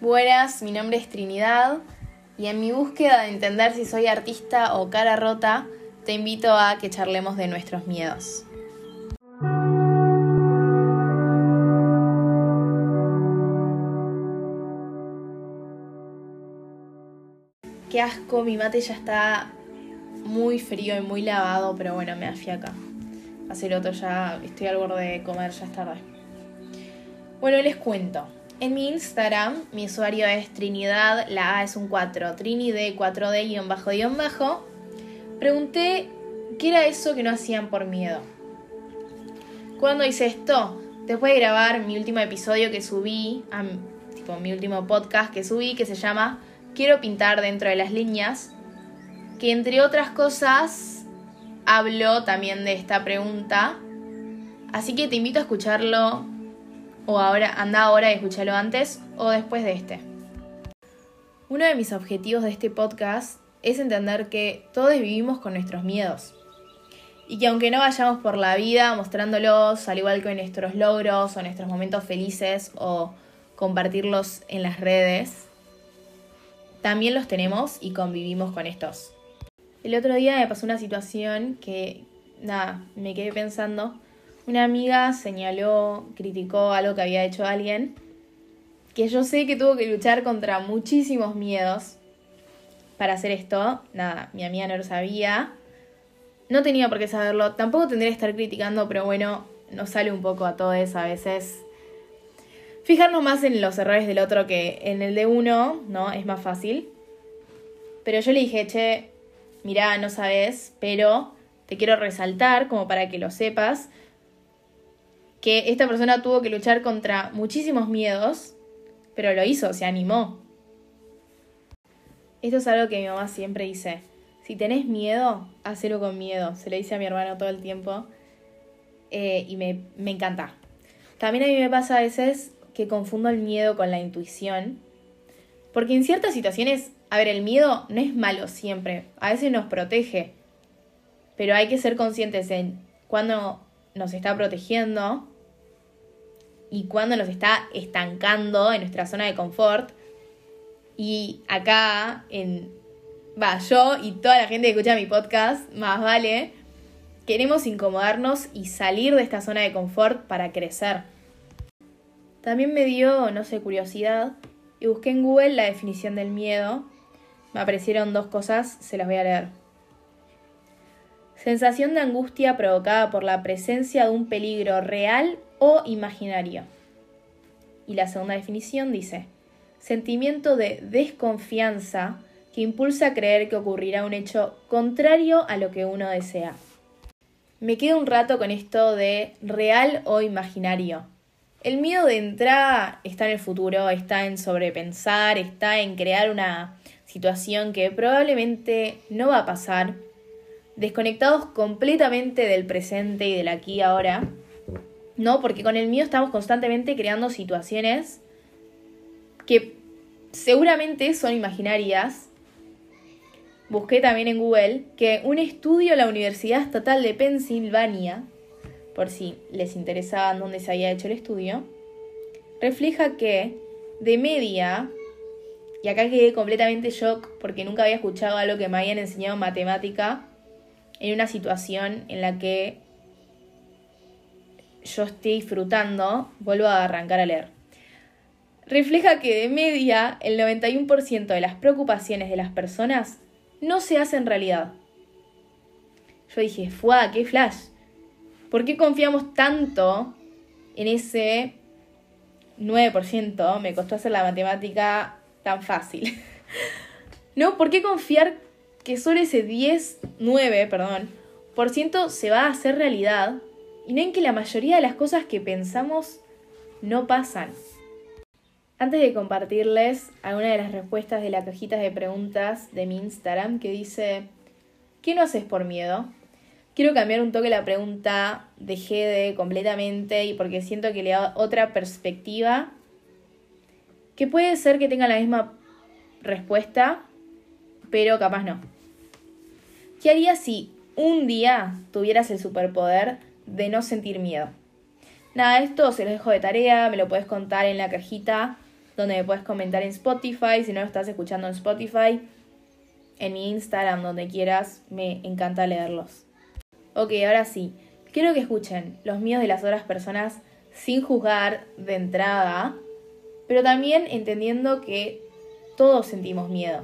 Buenas, mi nombre es Trinidad y en mi búsqueda de entender si soy artista o cara rota, te invito a que charlemos de nuestros miedos. Qué asco, mi mate ya está muy frío y muy lavado, pero bueno, me afiaca. Hacer otro ya, estoy al borde de comer, ya es tarde. Bueno, les cuento. En mi Instagram, mi usuario es Trinidad, la A es un 4, Trinid 4D guion bajo guion bajo. Pregunté qué era eso que no hacían por miedo. Cuando hice esto, después de grabar mi último episodio que subí, tipo mi último podcast que subí, que se llama Quiero pintar dentro de las líneas, que entre otras cosas hablo también de esta pregunta. Así que te invito a escucharlo o ahora anda ahora y escúchalo antes o después de este. Uno de mis objetivos de este podcast es entender que todos vivimos con nuestros miedos. Y que aunque no vayamos por la vida mostrándolos, al igual que nuestros logros o nuestros momentos felices o compartirlos en las redes, también los tenemos y convivimos con estos. El otro día me pasó una situación que, nada, me quedé pensando una amiga señaló, criticó algo que había hecho alguien, que yo sé que tuvo que luchar contra muchísimos miedos para hacer esto. Nada, mi amiga no lo sabía. No tenía por qué saberlo. Tampoco tendría que estar criticando, pero bueno, nos sale un poco a todos a veces. Fijarnos más en los errores del otro que en el de uno, ¿no? Es más fácil. Pero yo le dije, che, mirá, no sabes, pero te quiero resaltar como para que lo sepas que esta persona tuvo que luchar contra muchísimos miedos, pero lo hizo, se animó. Esto es algo que mi mamá siempre dice. Si tenés miedo, hacelo con miedo. Se lo dice a mi hermano todo el tiempo. Eh, y me, me encanta. También a mí me pasa a veces que confundo el miedo con la intuición. Porque en ciertas situaciones, a ver, el miedo no es malo siempre. A veces nos protege. Pero hay que ser conscientes en cuando nos está protegiendo y cuando nos está estancando en nuestra zona de confort. Y acá, en. Va, yo y toda la gente que escucha mi podcast, más vale, queremos incomodarnos y salir de esta zona de confort para crecer. También me dio, no sé, curiosidad y busqué en Google la definición del miedo. Me aparecieron dos cosas, se las voy a leer. Sensación de angustia provocada por la presencia de un peligro real o imaginario. Y la segunda definición dice, sentimiento de desconfianza que impulsa a creer que ocurrirá un hecho contrario a lo que uno desea. Me quedo un rato con esto de real o imaginario. El miedo de entrada está en el futuro, está en sobrepensar, está en crear una situación que probablemente no va a pasar, desconectados completamente del presente y del aquí y ahora, ¿no? Porque con el mío estamos constantemente creando situaciones que seguramente son imaginarias. Busqué también en Google que un estudio de la Universidad Estatal de Pensilvania, por si les interesaba dónde se había hecho el estudio, refleja que de media, y acá quedé completamente shock porque nunca había escuchado algo que me habían enseñado en matemática en una situación en la que yo esté disfrutando, vuelvo a arrancar a leer. Refleja que de media el 91% de las preocupaciones de las personas no se hacen realidad. Yo dije, ¡fuá, qué flash! ¿Por qué confiamos tanto en ese 9%? Me costó hacer la matemática tan fácil. ¿No? ¿Por qué confiar que solo ese 10, 9, perdón, por ciento se va a hacer realidad y no en que la mayoría de las cosas que pensamos no pasan. Antes de compartirles alguna de las respuestas de la cajita de preguntas de mi Instagram que dice, ¿qué no haces por miedo? Quiero cambiar un toque la pregunta de Gede completamente y porque siento que le da otra perspectiva que puede ser que tenga la misma respuesta, pero capaz no. ¿Qué harías si un día tuvieras el superpoder de no sentir miedo. Nada, esto se lo dejo de tarea, me lo puedes contar en la cajita donde me puedes comentar en Spotify, si no lo estás escuchando en Spotify, en mi Instagram, donde quieras, me encanta leerlos. Ok, ahora sí, quiero que escuchen los míos de las otras personas sin juzgar de entrada, pero también entendiendo que todos sentimos miedo.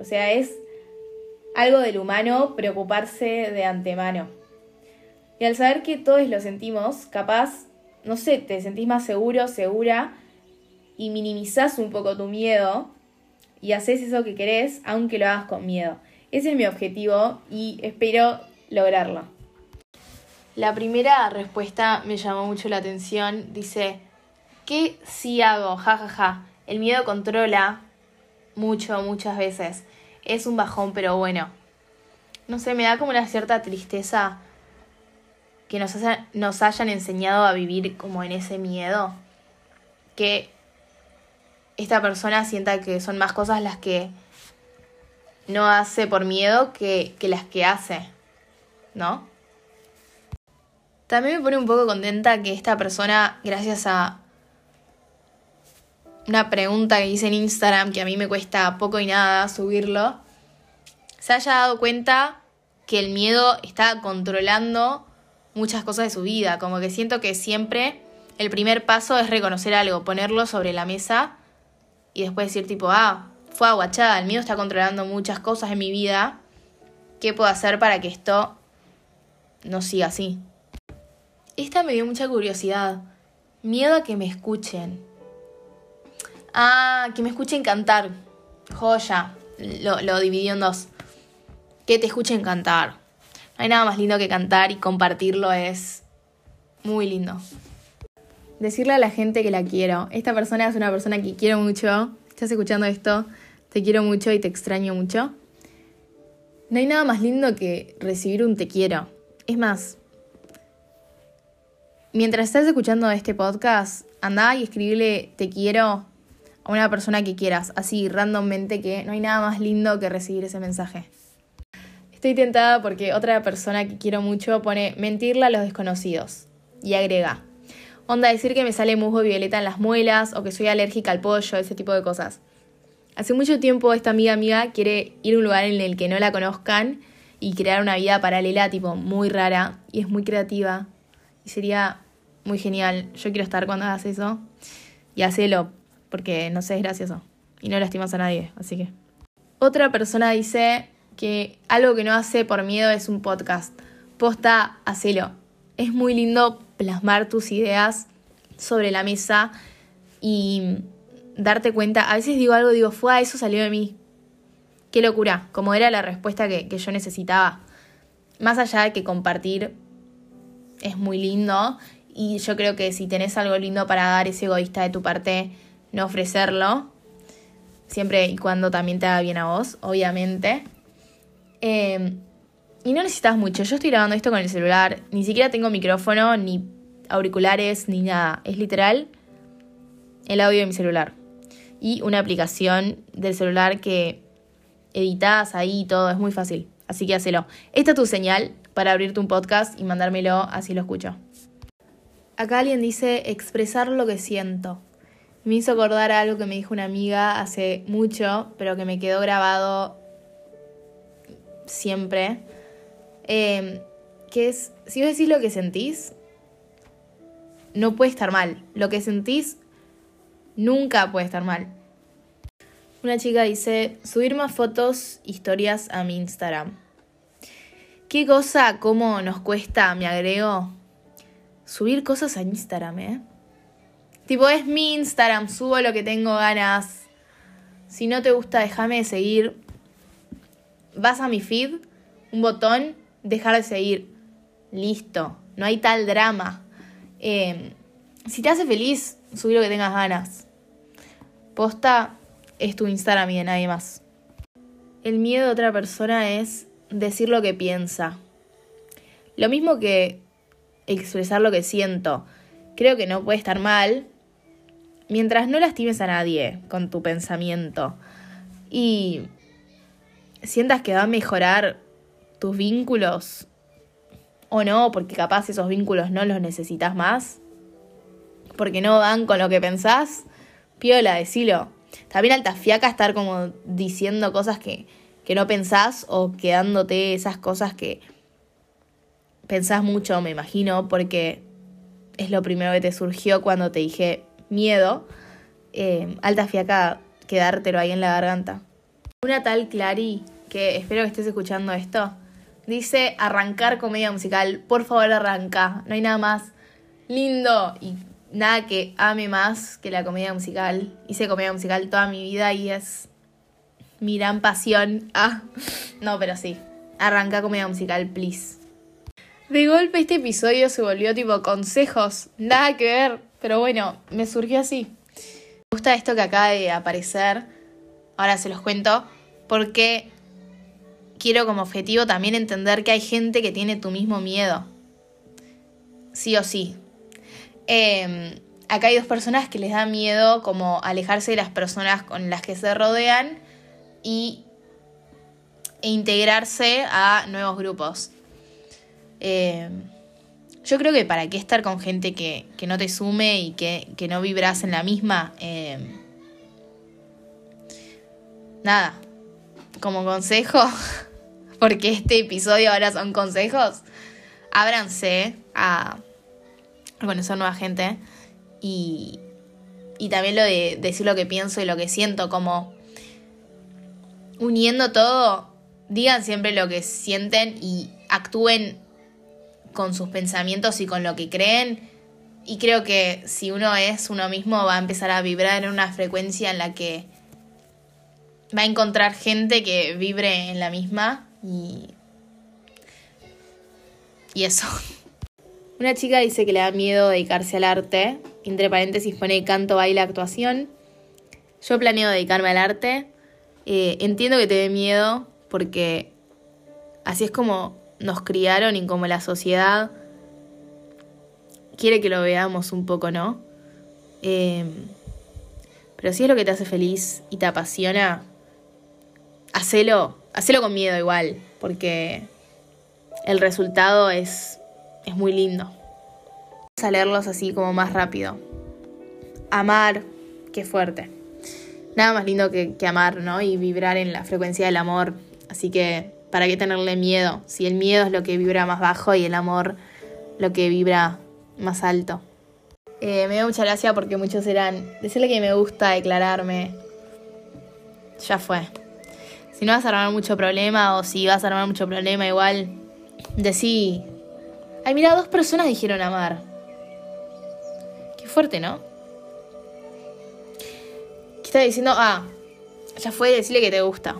O sea, es algo del humano preocuparse de antemano. Y al saber que todos lo sentimos, capaz, no sé, te sentís más seguro, segura y minimizás un poco tu miedo y haces eso que querés, aunque lo hagas con miedo. Ese es mi objetivo y espero lograrlo. La primera respuesta me llamó mucho la atención. Dice, ¿qué sí hago? Ja, ja, ja. El miedo controla mucho, muchas veces. Es un bajón, pero bueno. No sé, me da como una cierta tristeza que nos, nos hayan enseñado a vivir como en ese miedo. Que esta persona sienta que son más cosas las que no hace por miedo que, que las que hace, ¿no? También me pone un poco contenta que esta persona, gracias a una pregunta que hice en Instagram, que a mí me cuesta poco y nada subirlo, se haya dado cuenta que el miedo está controlando muchas cosas de su vida. Como que siento que siempre el primer paso es reconocer algo, ponerlo sobre la mesa y después decir tipo, ah, fue aguachada, el miedo está controlando muchas cosas en mi vida. ¿Qué puedo hacer para que esto no siga así? Esta me dio mucha curiosidad. Miedo a que me escuchen. Ah, que me escuchen cantar. Joya. Lo, lo dividió en dos. Que te escuchen cantar. No hay nada más lindo que cantar y compartirlo es muy lindo. Decirle a la gente que la quiero. Esta persona es una persona que quiero mucho. Estás escuchando esto. Te quiero mucho y te extraño mucho. No hay nada más lindo que recibir un te quiero. Es más, mientras estás escuchando este podcast, anda y escribile te quiero a una persona que quieras, así randommente, que no hay nada más lindo que recibir ese mensaje. Estoy tentada porque otra persona que quiero mucho pone mentirle a los desconocidos y agrega. Onda decir que me sale musgo violeta en las muelas o que soy alérgica al pollo, ese tipo de cosas. Hace mucho tiempo esta amiga amiga quiere ir a un lugar en el que no la conozcan y crear una vida paralela tipo muy rara y es muy creativa y sería muy genial. Yo quiero estar cuando hagas eso y hacelo porque no sé, es gracioso y no lastimas a nadie, así que. Otra persona dice que algo que no hace por miedo es un podcast. Posta, hacelo. Es muy lindo plasmar tus ideas sobre la mesa y darte cuenta. A veces digo algo, digo, fue, eso salió de mí. Qué locura, como era la respuesta que, que yo necesitaba. Más allá de que compartir es muy lindo y yo creo que si tenés algo lindo para dar, es egoísta de tu parte no ofrecerlo, siempre y cuando también te haga bien a vos, obviamente. Em, y no necesitas mucho. Yo estoy grabando esto con el celular. Ni siquiera tengo micrófono, ni auriculares, ni nada. Es literal el audio de mi celular. Y una aplicación del celular que editas ahí todo. Es muy fácil. Así que hacelo. Esta es tu señal para abrirte un podcast y mandármelo así lo escucho. Acá alguien dice expresar lo que siento. Me hizo acordar algo que me dijo una amiga hace mucho, pero que me quedó grabado siempre, em, que es, si vos decís lo que sentís, no puede estar mal. Lo que sentís nunca puede estar mal. Una chica dice, subir más fotos, historias a mi Instagram. ¿Qué cosa, cómo nos cuesta, me agrego? Subir cosas a Instagram, ¿eh? Tipo, es mi Instagram, subo lo que tengo ganas. Si no te gusta, déjame de seguir vas a mi feed, un botón, dejar de seguir. Listo, no hay tal drama. Em, si te hace feliz, subir lo que tengas ganas. Posta es tu Instagram y de nadie más. El miedo de otra persona es decir lo que piensa. Lo mismo que expresar lo que siento. Creo que no puede estar mal mientras no lastimes a nadie con tu pensamiento. Y sientas que va a mejorar tus vínculos o no, porque capaz esos vínculos no los necesitas más, porque no van con lo que pensás, piola, decilo. También alta fiaca estar como diciendo cosas que, que no pensás o quedándote esas cosas que pensás mucho, me imagino, porque es lo primero que te surgió cuando te dije miedo. Eh, alta fiaca quedártelo ahí en la garganta. Una tal Clary, que espero que estés escuchando esto, dice arrancar comedia musical. Por favor, arranca. No hay nada más lindo y nada que ame más que la comedia musical. Hice comedia musical toda mi vida y es mi gran pasión. Ah, no, pero sí. Arranca comedia musical, please. De golpe este episodio se volvió tipo consejos. Nada que ver. Pero bueno, me surgió así. Me gusta esto que acaba de aparecer. Ahora se los cuento. Porque quiero como objetivo también entender que hay gente que tiene tu mismo miedo. Sí o sí. Em, acá hay dos personas que les da miedo como alejarse de las personas con las que se rodean y e integrarse a nuevos grupos. Em, yo creo que para qué estar con gente que, no te sume y que, no vibras en la misma. Em, nada, como consejo, porque este episodio ahora son consejos, ábranse a, conocer nueva gente y, y también lo de decir lo que pienso y lo que siento, como uniendo todo, digan siempre lo que sienten y actúen con sus pensamientos y con lo que creen. Y creo que si uno es uno mismo va a empezar a vibrar en una frecuencia en la que va a encontrar gente que vibre en la misma y, y eso. Una chica dice que le da miedo dedicarse al arte. Entre paréntesis pone canto, baile, actuación. Yo planeo dedicarme al arte. Eh, entiendo que te dé miedo porque así es como nos criaron y como la sociedad quiere que lo veamos un poco, ¿no? Eh, pero si es lo que te hace feliz y te apasiona, hacelo, hacelo con miedo igual, porque el resultado es, es muy lindo. Vamos a leerlos así como más rápido. Amar, qué fuerte. Nada más lindo que, que amar, ¿no? Y vibrar en la frecuencia del amor. Así que, ¿para qué tenerle miedo? Si el miedo es lo que vibra más bajo y el amor lo que vibra más alto. Eh, me da mucha gracia porque muchos eran decirle que me gusta, declararme. Ya fue si no vas a armar mucho problema o si vas a armar mucho problema igual, decí, ay mira, dos personas dijeron amar. Qué fuerte, ¿no? ¿Qué está diciendo? Ah, ya fue decirle que te gusta.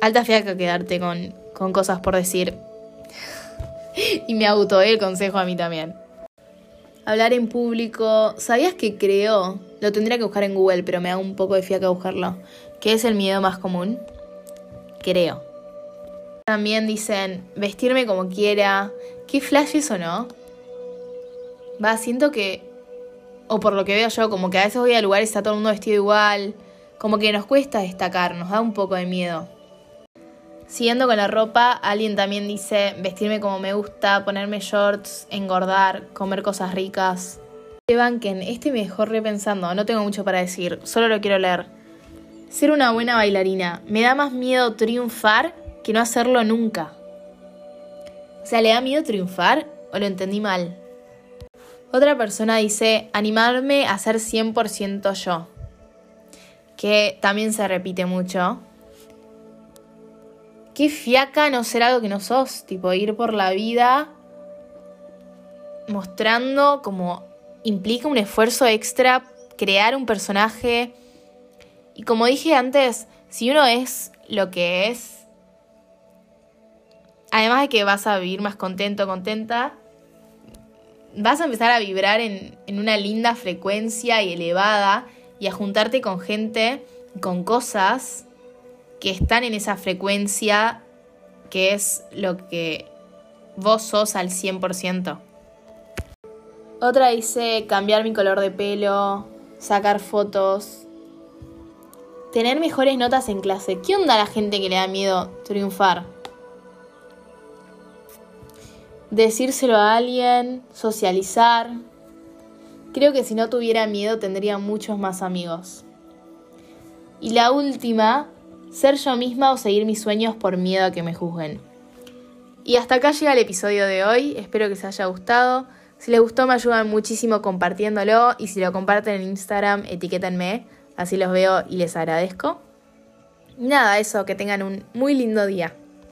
Alta fiaca quedarte con, con cosas por decir. y me auto el consejo a mí también. Hablar en público. ¿Sabías que creo lo tendría que buscar en Google, pero me da un poco de fiaca buscarlo. ¿Qué es el miedo más común? Creo. También dicen vestirme como quiera. ¿Qué flash eso, no? Va, siento que. O por lo que veo yo, como que a veces voy a lugares y está todo el mundo vestido igual. Como que nos cuesta destacar, nos da un poco de miedo. Siguiendo con la ropa, alguien también dice vestirme como me gusta, ponerme shorts, engordar, comer cosas ricas banquen, este mejor repensando, no tengo mucho para decir, solo lo quiero leer. Ser una buena bailarina, me da más miedo triunfar que no hacerlo nunca. O sea, ¿le da miedo triunfar o lo entendí mal? Otra persona dice, animarme a ser 100% yo, que también se repite mucho. Qué fiaca no ser algo que no sos, tipo ir por la vida mostrando como implica un esfuerzo extra crear un personaje. Y como dije antes, si uno es lo que es, además de que vas a vivir más contento, contenta, vas a empezar a vibrar en, en una linda frecuencia y elevada y a juntarte con gente, con cosas que están en esa frecuencia que es lo que vos sos al 100%. Otra dice cambiar mi color de pelo, sacar fotos, tener mejores notas en clase. ¿Qué onda la gente que le da miedo triunfar? Decírselo a alguien, socializar. Creo que si no tuviera miedo tendría muchos más amigos. Y la última, ser yo misma o seguir mis sueños por miedo a que me juzguen. Y hasta acá llega el episodio de hoy, espero que les haya gustado. Si les gustó me ayudan muchísimo compartiéndolo y si lo comparten en Instagram, etiquétenme, así los veo y les agradezco. Nada, eso, que tengan un muy lindo día.